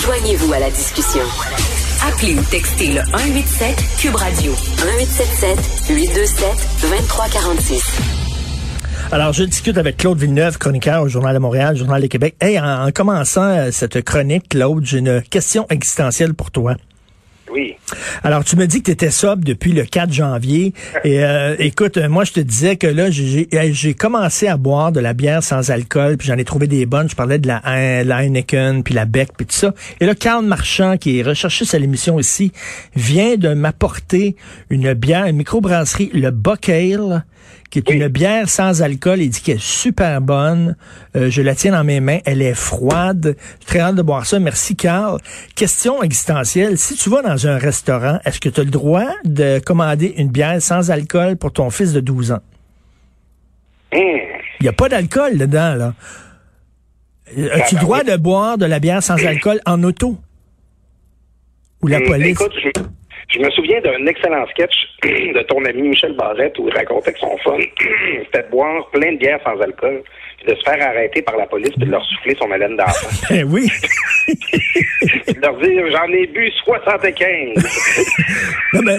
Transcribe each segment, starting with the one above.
Joignez-vous à la discussion. Appelez ou textez le 187 Cube Radio 1877 827 2346. Alors, je discute avec Claude Villeneuve, chroniqueur au Journal de Montréal, Journal de Québec. Hey, en, en commençant euh, cette chronique, Claude, j'ai une question existentielle pour toi. Oui. Alors, tu me dis que tu étais sobre depuis le 4 janvier. Et euh, écoute, euh, moi, je te disais que là, j'ai j'ai commencé à boire de la bière sans alcool, puis j'en ai trouvé des bonnes. Je parlais de la, Hein- la Heineken, puis la Beck, puis tout ça. Et là, Karl Marchand, qui est recherché à l'émission ici, vient de m'apporter une bière, une microbrasserie, le Buck Ale, qui est Oui. une bière sans alcool. Il dit qu'elle est super bonne. Euh, je la tiens dans mes mains. Elle est froide. J'ai très hâte de boire ça. Merci, Carl. Question existentielle. Si tu vas dans un restaurant, est-ce que tu as le droit de commander une bière sans alcool pour ton fils de 12 ans? Hum. Il n'y a pas d'alcool dedans, là. Euh, As-tu le droit de boire de la bière sans alcool en auto? Ou la Hum, police? Écoute, je, je me souviens d'un excellent sketch de ton ami Michel Barrette où il racontait que son fun, c'était de boire plein de bières sans alcool, puis de se faire arrêter par la police, puis de leur souffler son haleine d'enfant. Ben oui. De leur dire J'en ai bu 75. Non, mais,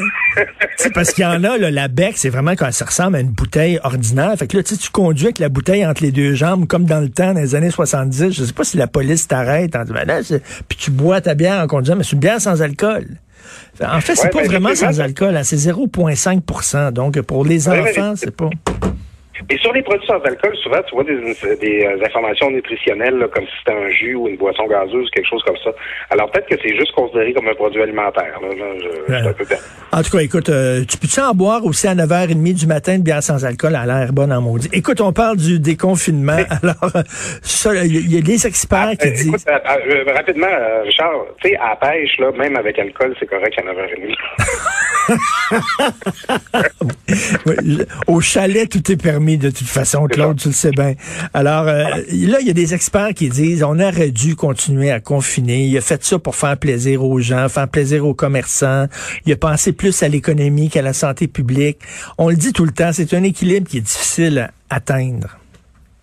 c'est parce qu'il y en a, là, la bec, c'est vraiment quand ça ressemble à une bouteille ordinaire. Fait que là, tu sais, tu conduis avec la bouteille entre les deux jambes, comme dans le temps, dans les années 70. Je sais pas si la police t'arrête. en disant, Ben là, Puis tu bois ta bière en conduisant, mais c'est une bière sans alcool. En fait, c'est Ouais, pas ben, vraiment sans alcool, hein, c'est 0,5% Donc, pour les Ouais, enfants, c'est pas... Et sur les produits sans alcool, souvent, tu vois des, des euh, informations nutritionnelles, là, comme si c'était un jus ou une boisson gazeuse, quelque chose comme ça. Alors peut-être que c'est juste considéré comme un produit alimentaire. Là, Là, je, un peu perdu. En tout cas, écoute, euh, tu peux-tu en boire aussi à 9h30 du matin de bière sans alcool à l'air bonne en maudit? Écoute, on parle du déconfinement. Alors, euh, ça, il y, a- il y a des experts qui Euh, disent... écoute, euh, euh, rapidement, euh, Richard, tu sais, à la pêche, là, même avec alcool, c'est correct à 9h30. Au chalet, tout est permis de toute façon, Claude, tu le sais bien. Alors, euh, là, il y a des experts qui disent on aurait dû continuer à confiner. Il a fait ça pour faire plaisir aux gens, faire plaisir aux commerçants. Il a pensé plus à l'économie qu'à la santé publique. On le dit tout le temps, c'est un équilibre qui est difficile à atteindre.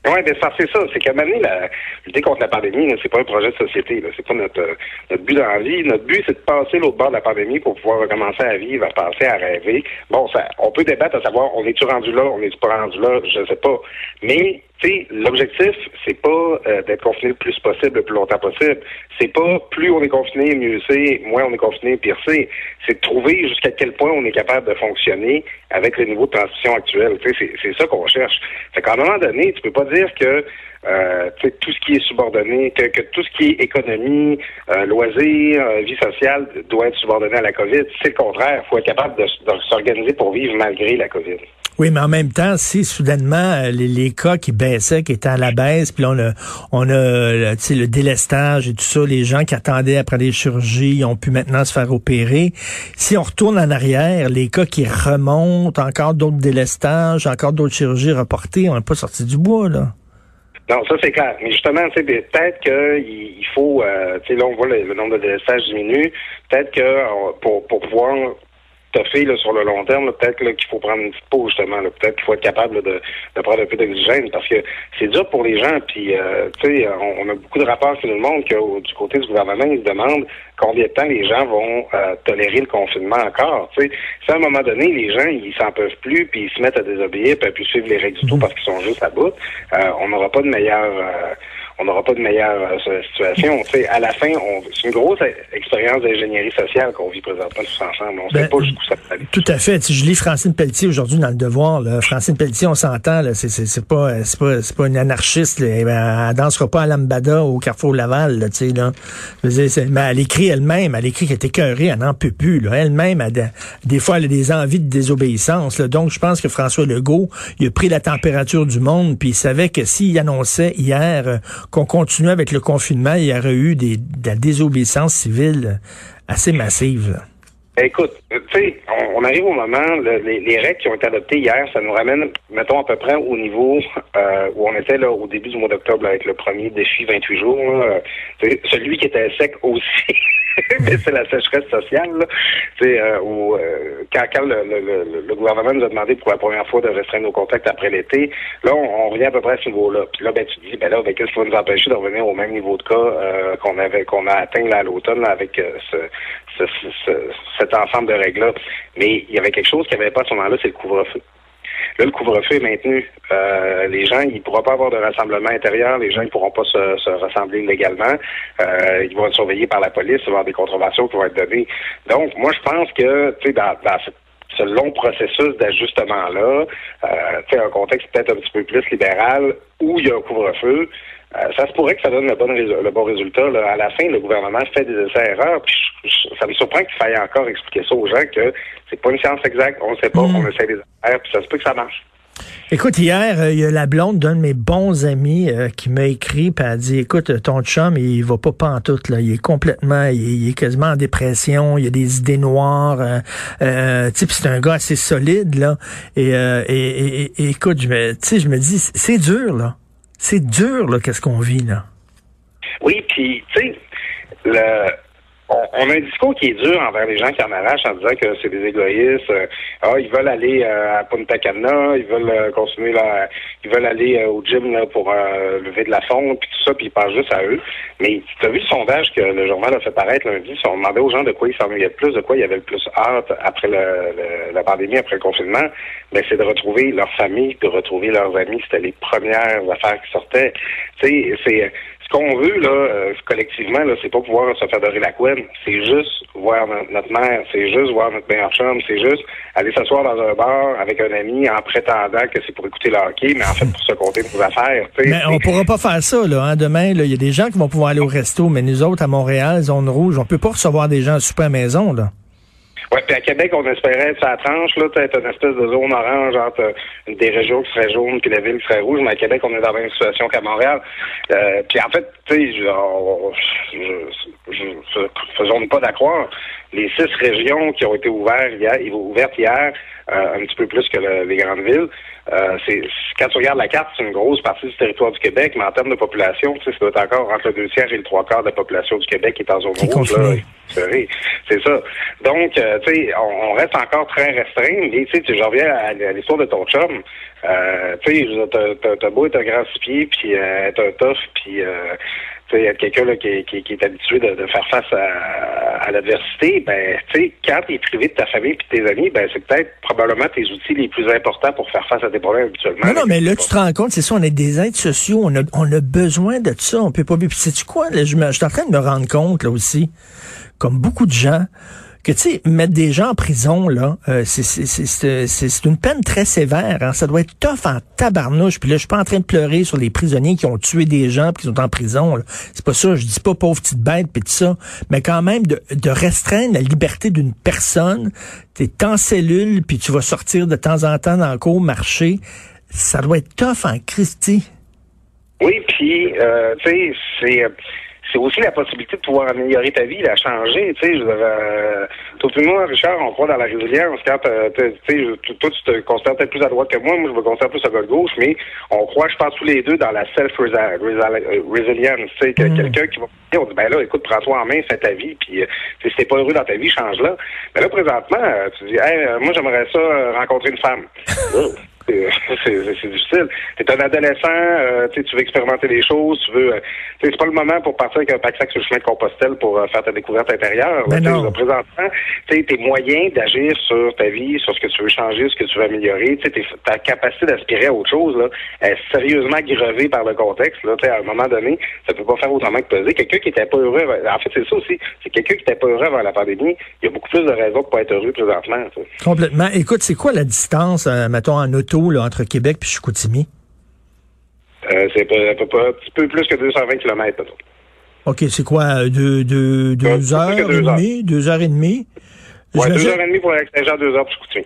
Oui, ben ça, c'est ça. C'est qu'à un moment donné, la, lutter contre la pandémie, c'est pas un projet de société. C'est pas notre, euh, notre but dans la vie. Notre but, c'est de passer l'autre bord de la pandémie pour pouvoir recommencer à vivre, à penser, à rêver. Bon, ça, on peut débattre à savoir, on est-tu rendu là, on est-tu pas rendu là, je sais pas. Mais, l'objectif, c'est pas euh, d'être confiné le plus possible, le plus longtemps possible. C'est pas plus on est confiné, mieux c'est, moins on est confiné, pire c'est. C'est de trouver jusqu'à quel point on est capable de fonctionner avec le niveau de transition actuel. C'est, ça qu'on cherche. Fait qu'à un moment donné, tu peux pas dire que euh, tout ce qui est subordonné, que, que tout ce qui est économie, euh, loisirs, euh, vie sociale doit être subordonné à la COVID. C'est le contraire. Il faut être capable de, de s'organiser pour vivre malgré la COVID. Oui, mais en même temps, si soudainement euh, les, les cas qui baissaient, qui étaient à la baisse, puis on a, on a euh, tu sais, le délestage et tout ça, les gens qui attendaient après des chirurgies ont pu maintenant se faire opérer. Si on retourne en arrière, les cas qui remontent, encore d'autres délestages, encore d'autres chirurgies reportées, on n'est pas sorti du bois, là. Non, ça c'est clair. Mais justement, tu sais, peut-être qu'il il faut, euh, tu sais, là on voit le, le nombre de délestages diminue. Peut-être que euh, pour, pour pouvoir toffer là, sur le long terme, peut-être qu'il faut prendre une petite pause justement. Peut-être qu'il faut être capable de, de prendre un peu d'oxygène parce que c'est dur pour les gens. Puis, euh, tu sais, on, on a beaucoup de rapports qui nous montrent que du côté du gouvernement, ils se demandent combien de temps les gens vont euh, tolérer le confinement encore. Tu sais, si à un moment donné, les gens, ils s'en peuvent plus, puis ils se mettent à désobéir, puis à plus suivre les règles du tout parce qu'ils sont juste à bout, euh, on n'aura pas de meilleure... euh, on n'aura pas de meilleure euh, situation. Tu sais, à la fin, on, c'est une grosse euh, expérience d'ingénierie sociale qu'on vit présentement tous ensemble. On ne Ben, sait pas jusqu'où ça peut aller. Tout à fait. Si je lis Francine Pelletier aujourd'hui dans le Devoir, là, Francine Pelletier, on s'entend, c'est, pas, euh, c'est pas, c'est pas une anarchiste. Là. Eh ben, Elle dansera pas à Lambada au Carrefour Laval, là, tu sais, là. Je veux dire, c'est- mais elle écrit elle-même, elle écrit qu'elle est écœurée, elle n'en peut plus. Elle-même, des fois, elle a des envies de désobéissance, là. Donc, je pense que François Legault, il a pris la température du monde, puis il savait que s'il annonçait hier euh, qu'on continuait avec le confinement, il y aurait eu de la désobéissance civile assez massive. Ben, Écoute, euh, tu sais, on, on arrive au moment, le- les, les règles qui ont été adoptées hier, ça nous ramène, mettons, à peu près au niveau euh, où on était là au début du mois d'octobre avec le premier défi 28 jours. là. Celui qui était sec aussi. mais c'est la sécheresse sociale. Là. Euh, où, euh, quand, quand le, le, le, gouvernement nous a demandé pour la première fois de restreindre nos contacts après l'été, là, on, on, revient à peu près à ce niveau-là. Puis là, ben, tu te dis, ben là, ben, qu'est-ce qui va nous empêcher de revenir au même niveau de cas euh, qu'on avait qu'on a atteint là, à l'automne avec euh, ce, ce, ce, cet ensemble de règles-là. Mais il y avait quelque chose qui avait pas à ce moment-là, c'est le couvre-feu. Là, le couvre-feu est maintenu. Euh, les gens, ils ne pourront pas avoir de rassemblement intérieur. Les gens, ne pourront pas se, se rassembler légalement. Euh, ils vont être surveillés par la police. Il va y avoir des contraventions qui vont être données. Donc, moi, je pense que, tu sais, dans, dans ce long processus d'ajustement-là, euh, un contexte peut-être un petit peu plus libéral où il y a un couvre-feu, euh, ça se pourrait que ça donne le bon, le bon résultat. Là. À la fin, le gouvernement fait des essais-erreurs. ça me surprend qu'il faille encore expliquer ça aux gens que c'est pas une science exacte, on ne sait pas, mm. on essaie des erreurs, puis ça se peut que ça marche. Écoute, hier, euh, il y a la blonde d'un de mes bons amis euh, qui m'a écrit et a dit Écoute, ton chum, il va pas pantoute, là. Il est complètement, il, est quasiment en dépression, il a des idées noires. Euh, tu sais, c'est un gars assez solide, là. Et, et, et, écoute, je me, je me dis, c'est dur, là. C'est dur, là, qu'est-ce qu'on vit, là? Oui, puis, tu sais, le on, a un discours qui est dur envers les gens qui en arrachent en disant que c'est des égoïstes. Euh, ah, ils veulent aller euh, à Punta Cana, ils veulent euh, continuer là, ils veulent aller au gym là, pour lever de la fonte, puis tout ça, puis ils pensent juste à eux. Mais tu as vu le sondage que le journal a fait paraître lundi, on demandait aux gens de quoi ils s'ennuyaient le plus, de quoi ils avaient le plus hâte après le, la pandémie, après le confinement, ben c'est de retrouver leur famille, de retrouver leurs amis. C'était les premières affaires qui sortaient. Tu sais, c'est ce qu'on veut, là, euh, collectivement, là, c'est pas pouvoir se faire dorer la couenne. C'est juste voir notre mère, c'est juste voir notre meilleur chum, c'est juste aller s'asseoir dans un bar avec un ami en prétendant que c'est pour écouter le hockey, mais en fait pour se compter nos affaires. Mais on pourra pas faire ça, là. Hein. Demain, il y a des gens qui vont pouvoir aller au resto, mais nous autres, à Montréal, zone rouge, on peut pas recevoir des gens à super maison, là. Oui, puis à Québec, on espérait sa tranche, là, être une espèce de zone orange entre des régions qui seraient jaunes puis la ville qui serait rouge, mais à Québec, on est dans la même situation qu'à Montréal. Euh, puis en fait, tu sais, je, je, faisons pas d'accroire, les six régions qui ont été ouvertes hier, ouvertes hier, euh, un petit peu plus que les grandes villes, euh, c'est quand tu regardes la carte, c'est une grosse partie du territoire du Québec, mais en termes de population, tu sais, ça doit être encore entre le deux tiers et le trois quarts de la population du Québec qui est en zone rouge. C'est ça. Donc, euh, tu sais, on, reste encore très restreint. Mais tu sais, je reviens à, l'histoire de ton chum. Euh, tu sais, t'as beau être un grand six pieds, puis être un tough, puis être quelqu'un qui, qui, qui, est habitué de, de faire face à, à l'adversité, ben, tu sais, quand tu es privé de ta famille et de tes amis, ben, c'est peut-être probablement tes outils les plus importants pour faire face à tes problèmes habituellement. Non, non, mais là, tu te rends compte, c'est ça, on est des êtres sociaux, on a, on a besoin de ça, on peut pas vivre. Sais-tu quoi, là, je suis en train de me rendre compte, là aussi, comme beaucoup de gens, que tu sais mettre des gens en prison là, euh, c'est une peine très sévère. Hein? Ça doit être tough en tabarnouche. Puis là, je suis pas en train de pleurer sur les prisonniers qui ont tué des gens puis qui sont en prison. C'est pas ça. Je dis pas pauvre petite bête puis tout ça, mais quand même de, de restreindre la liberté d'une personne. T'es en cellule puis tu vas sortir de temps en temps dans le cours marcher. Ça doit être tough en Christie. Oui, puis euh, tu sais, c'est c'est aussi la possibilité de pouvoir améliorer ta vie, la changer. Tu sais, je euh, toi et moi, Richard, on croit dans la résilience. Quand euh, tu sais, toi, tu te considères peut-être plus à droite que moi, moi, je me considère plus à gauche, mais on croit, je pense, tous les deux dans la self-resilience. Tu sais, mm. quelqu'un qui va on dit, ben là, écoute, prends-toi en main, fais ta vie, puis euh, si t'es pas heureux dans ta vie, change-la. Mais là, présentement, euh, tu dis, hey, moi, j'aimerais ça rencontrer une femme. c'est difficile. Tu es un adolescent, euh, tu veux expérimenter des choses, tu veux. Euh, c'est pas le moment pour partir avec un pack sac sur le chemin de Compostelle pour euh, faire ta découverte intérieure. Mais non. Présentement, tes moyens d'agir sur ta vie, sur ce que tu veux changer, ce que tu veux améliorer, ta capacité d'aspirer à autre chose là, est sérieusement grevée par le contexte. Là, à un moment donné, ça peut pas faire autrement que peser. Quelqu'un qui était pas heureux, en fait, c'est ça aussi. C'est quelqu'un qui était pas heureux avant la pandémie. Il y a beaucoup plus de raisons pour pas être heureux présentement. Complètement. Écoute, c'est quoi la distance, mettons, en auto? Entre Québec et Chicoutimi? Euh, c'est un petit peu plus que 220 km. OK, c'est quoi? Deux, deux, deux heures et demie? Deux heures et demie? Deux heures et demie pour l'extérieur, deux heures pour Chicoutimi.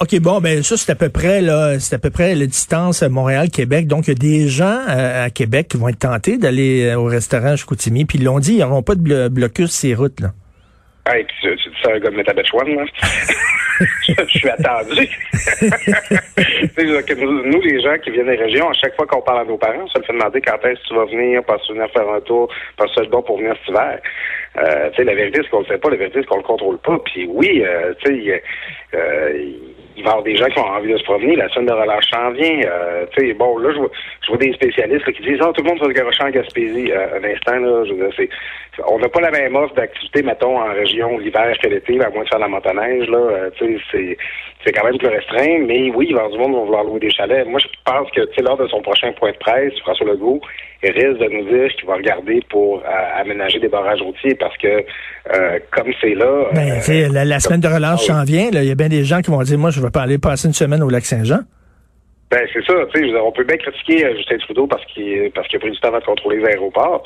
OK, bon, ben ça, c'est à peu près là, c'est à peu près la distance Montréal-Québec. Donc, il y a des gens euh, à Québec qui vont être tentés d'aller euh, au restaurant Chicoutimi, puis ils l'ont dit, ils n'auront pas de blocus ces routes, là. Hey, tu, c'est un gars de Métabetchouane, là. je suis attendu. nous, les gens qui viennent des régions, à chaque fois qu'on parle à nos parents, ça me fait demander quand est-ce que tu vas venir, pas venir faire un tour, pas seul bon pour venir cet hiver. Euh, tu sais, la vérité, c'est qu'on le sait pas, la vérité, c'est qu'on le contrôle pas. Puis oui, euh, tu sais, euh, il va y avoir des gens qui ont envie de se promener. La semaine de relâche s'en vient. Euh, tu sais, bon, là, je vois, je vois des spécialistes qui disent, ah, tout le monde va se garocher en Gaspésie. Euh, un instant, là, je veux dire, c'est, on n'a pas la même offre d'activité, mettons, en région l'hiver que l'été, à moins de faire la motoneige, là. Euh, tu sais, c'est, c'est quand même plus restreint. Mais oui, il va y avoir du monde qui va vouloir louer des chalets. Moi, je pense que, tu sais, lors de son prochain point de presse, François Legault, il risque de nous dire qu'il va regarder pour aménager des barrages routiers parce que, comme c'est là. Ben, la, la semaine de relâche ah s'en vient, il y a bien des gens qui vont dire, moi, je vais pas aller passer une semaine au lac Saint-Jean? Ben, c'est ça. On peut bien critiquer euh, Justin Trudeau parce qu'il parce qu'il a pris du temps à contrôler les aéroports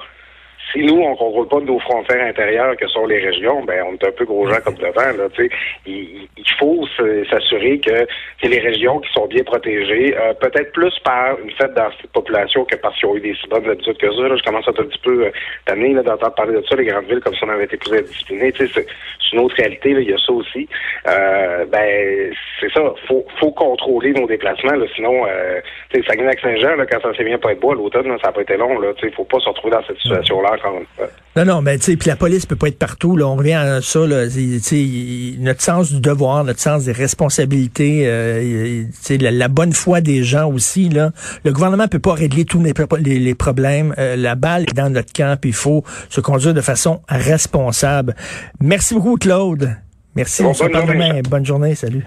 si nous, on contrôle pas nos frontières intérieures que sont les régions, ben on est un peu gros gens comme devant. Là, il, il faut s'assurer que c'est les régions qui sont bien protégées, euh, peut-être plus par une fête dans cette population que parce qu'ils ont eu des si bonnes habitudes que ça. je commence à être un petit peu euh, d'entendre parler de ça, les grandes villes, comme si on avait été plus indisciplinés. C'est une autre réalité, là, il y a ça aussi. Euh, ben c'est ça, faut, faut contrôler nos déplacements, là, sinon euh, Saguenay-Lac-Saint-Jean, quand ça s'est bien pas être beau l'automne, ça n'a pas été long. Là, faut pas se retrouver dans cette situation-là non, non, mais tu sais, puis la police peut pas être partout. Là, on revient à ça. Là, notre sens du devoir, notre sens des responsabilités, euh, la, la, bonne foi des gens aussi. Là, le gouvernement peut pas régler tous les, les, problèmes. Euh, la balle est dans notre camp. Il faut se conduire de façon responsable. Merci beaucoup, Claude. Merci. on se demain. Bonne journée. Salut.